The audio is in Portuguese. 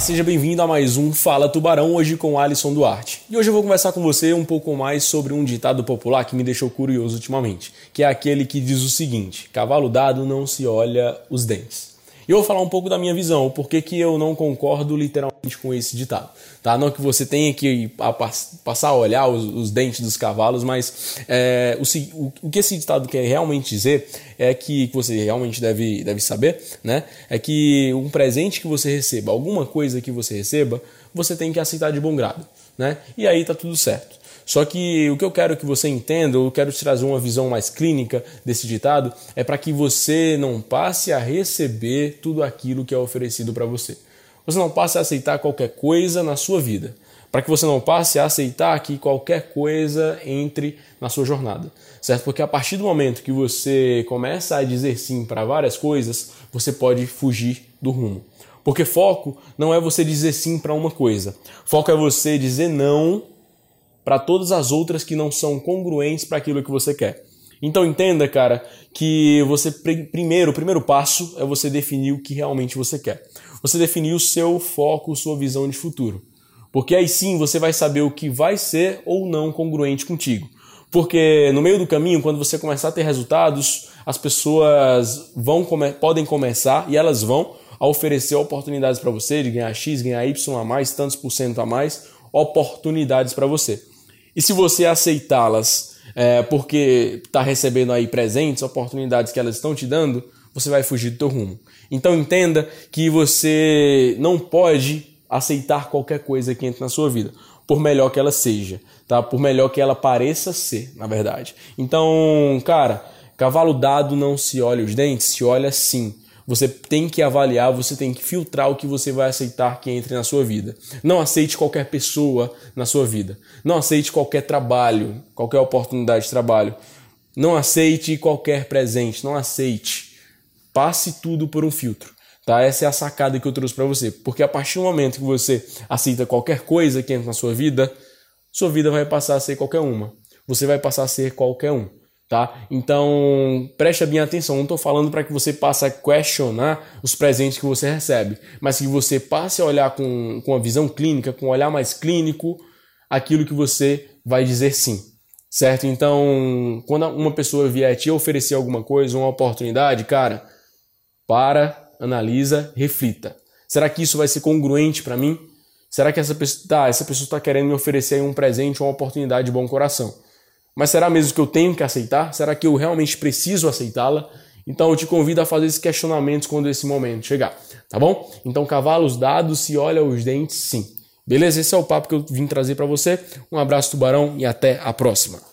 seja bem-vindo a mais um Fala Tubarão, hoje com Alisson Duarte. E hoje eu vou conversar com você um pouco mais sobre um ditado popular que me deixou curioso ultimamente, que é aquele que diz o seguinte: cavalo dado não se olha os dentes. E eu vou falar um pouco da minha visão, o porquê que eu não concordo literalmente com esse ditado. Tá? Não que você tenha que passar a olhar os, os dentes dos cavalos, mas é, o, o, que esse ditado quer realmente dizer é que, que você realmente deve, deve saber, né? É que um presente que você receba, alguma coisa que você receba, você tem que aceitar de bom grado, né? E aí tá tudo certo. Só que o que eu quero que você entenda, eu quero te trazer uma visão mais clínica desse ditado, é para que você não passe a receber tudo aquilo que é oferecido para você. Você não passe a aceitar qualquer coisa na sua vida. Para que você não passe a aceitar que qualquer coisa entre na sua jornada, certo? Porque a partir do momento que você começa a dizer sim para várias coisas, você pode fugir do rumo. Porque foco não é você dizer sim para uma coisa. Foco é você dizer não para todas as outras que não são congruentes para aquilo que você quer. Então entenda, cara, que você primeiro, o primeiro passo é você definir o que realmente você quer. Você definir o seu foco, sua visão de futuro. Porque aí sim você vai saber o que vai ser ou não congruente contigo. Porque no meio do caminho, quando você começar a ter resultados, as pessoas vão come podem começar e elas vão a oferecer oportunidades para você de ganhar X, ganhar Y a mais, tantos por cento a mais, oportunidades para você. E se você aceitá-las é, porque está recebendo aí presentes, oportunidades que elas estão te dando, você vai fugir do teu rumo. Então entenda que você não pode aceitar qualquer coisa que entre na sua vida, por melhor que ela seja, tá? Por melhor que ela pareça ser, na verdade. Então, cara, cavalo dado não se olha os dentes, se olha sim. Você tem que avaliar, você tem que filtrar o que você vai aceitar que entre na sua vida. Não aceite qualquer pessoa na sua vida. Não aceite qualquer trabalho, qualquer oportunidade de trabalho. Não aceite qualquer presente, não aceite. Passe tudo por um filtro. Tá? Essa é a sacada que eu trouxe para você. Porque a partir do momento que você aceita qualquer coisa que entra na sua vida, sua vida vai passar a ser qualquer uma. Você vai passar a ser qualquer um tá? Então, preste bem atenção, não estou falando para que você passe a questionar os presentes que você recebe, mas que você passe a olhar com, com uma visão clínica, com um olhar mais clínico, aquilo que você vai dizer sim, certo? Então, quando uma pessoa vier te oferecer alguma coisa, uma oportunidade, cara, para, analisa, reflita. Será que isso vai ser congruente para mim? Será que essa pessoa tá, essa pessoa está querendo me oferecer um presente, uma oportunidade de bom coração? Mas será mesmo que eu tenho que aceitar? Será que eu realmente preciso aceitá-la? Então eu te convido a fazer esses questionamentos quando esse momento chegar, tá bom? Então cavalos dados, se olha os dentes, sim. Beleza? Esse é o papo que eu vim trazer para você. Um abraço, tubarão, e até a próxima.